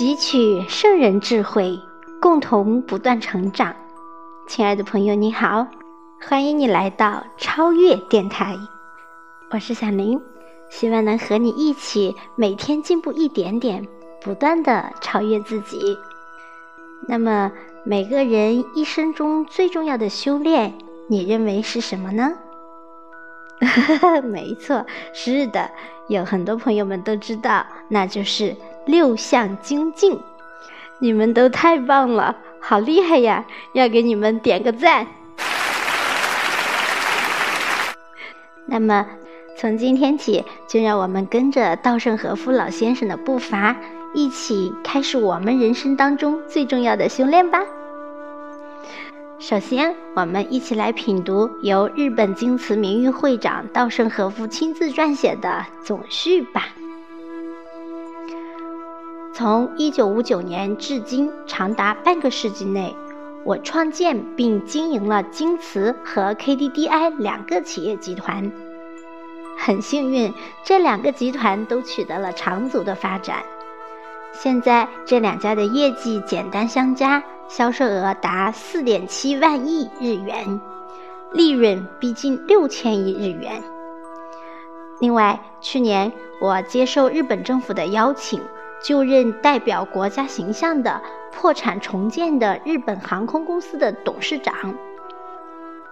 汲取圣人智慧，共同不断成长。亲爱的朋友，你好，欢迎你来到超越电台，我是小林，希望能和你一起每天进步一点点，不断的超越自己。那么，每个人一生中最重要的修炼，你认为是什么呢？没错，是的，有很多朋友们都知道，那就是六项精进。你们都太棒了，好厉害呀！要给你们点个赞。那么，从今天起，就让我们跟着稻盛和夫老先生的步伐，一起开始我们人生当中最重要的修炼吧。首先，我们一起来品读由日本京瓷名誉会长稻盛和夫亲自撰写的总序吧。从1959年至今，长达半个世纪内，我创建并经营了京瓷和 KDDI 两个企业集团。很幸运，这两个集团都取得了长足的发展。现在，这两家的业绩简单相加。销售额达四点七万亿日元，利润逼近六千亿日元。另外，去年我接受日本政府的邀请，就任代表国家形象的破产重建的日本航空公司的董事长。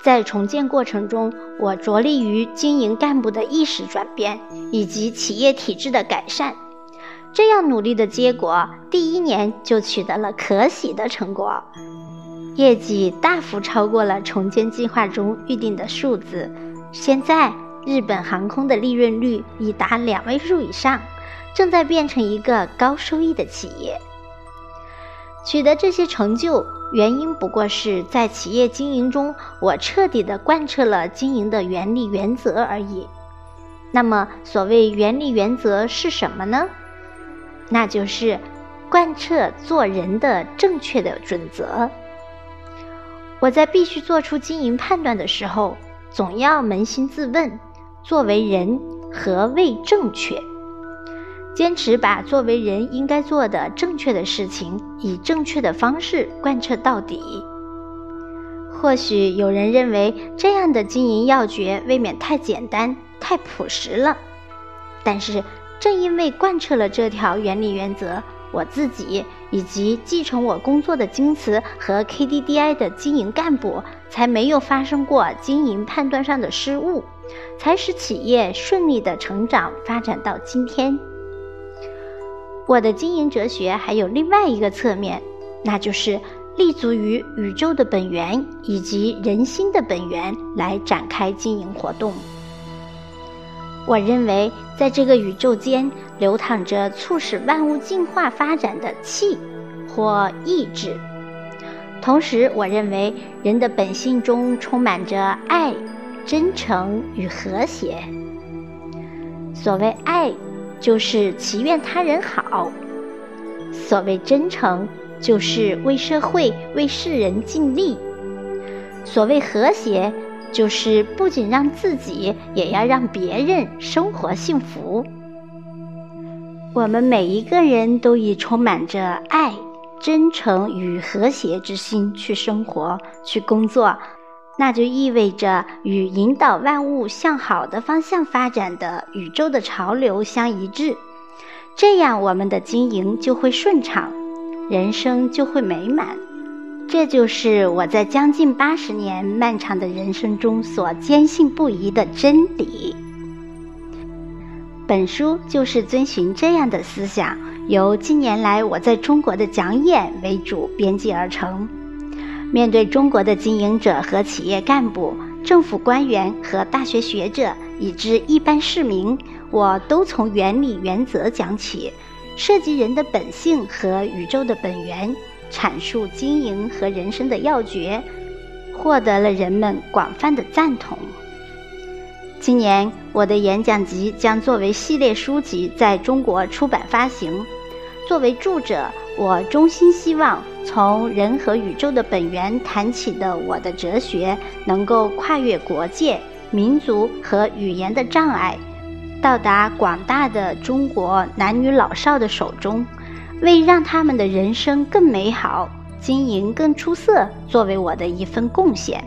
在重建过程中，我着力于经营干部的意识转变以及企业体制的改善。这样努力的结果，第一年就取得了可喜的成果，业绩大幅超过了重建计划中预定的数字。现在，日本航空的利润率已达两位数以上，正在变成一个高收益的企业。取得这些成就，原因不过是在企业经营中，我彻底的贯彻了经营的原理原则而已。那么，所谓原理原则是什么呢？那就是贯彻做人的正确的准则。我在必须做出经营判断的时候，总要扪心自问：作为人，何谓正确？坚持把作为人应该做的正确的事情，以正确的方式贯彻到底。或许有人认为这样的经营要诀未免太简单、太朴实了，但是。正因为贯彻了这条原理原则，我自己以及继承我工作的京瓷和 KDDI 的经营干部，才没有发生过经营判断上的失误，才使企业顺利的成长发展到今天。我的经营哲学还有另外一个侧面，那就是立足于宇宙的本源以及人心的本源来展开经营活动。我认为，在这个宇宙间流淌着促使万物进化发展的气或意志。同时，我认为人的本性中充满着爱、真诚与和谐。所谓爱，就是祈愿他人好；所谓真诚，就是为社会、为世人尽力；所谓和谐。就是不仅让自己，也要让别人生活幸福。我们每一个人都以充满着爱、真诚与和谐之心去生活、去工作，那就意味着与引导万物向好的方向发展的宇宙的潮流相一致。这样，我们的经营就会顺畅，人生就会美满。这就是我在将近八十年漫长的人生中所坚信不疑的真理。本书就是遵循这样的思想，由近年来我在中国的讲演为主编辑而成。面对中国的经营者和企业干部、政府官员和大学学者，以至一般市民，我都从原理原则讲起，涉及人的本性和宇宙的本源。阐述经营和人生的要诀，获得了人们广泛的赞同。今年，我的演讲集将作为系列书籍在中国出版发行。作为著者，我衷心希望从人和宇宙的本源谈起的我的哲学，能够跨越国界、民族和语言的障碍，到达广大的中国男女老少的手中。为让他们的人生更美好、经营更出色作为我的一份贡献。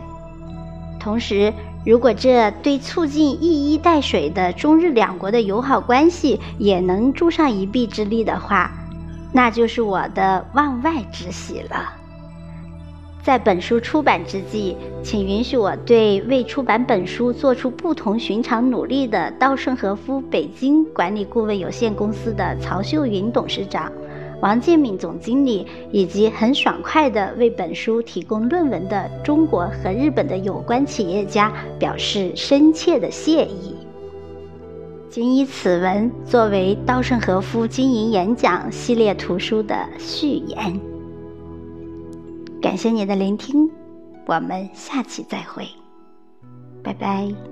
同时，如果这对促进一衣带水的中日两国的友好关系也能助上一臂之力的话，那就是我的望外之喜了。在本书出版之际，请允许我对为出版本书做出不同寻常努力的稻盛和夫北京管理顾问有限公司的曹秀云董事长、王建敏总经理，以及很爽快地为本书提供论文的中国和日本的有关企业家表示深切的谢意。仅以此文作为稻盛和夫经营演讲系列图书的序言。感谢您的聆听，我们下期再会，拜拜。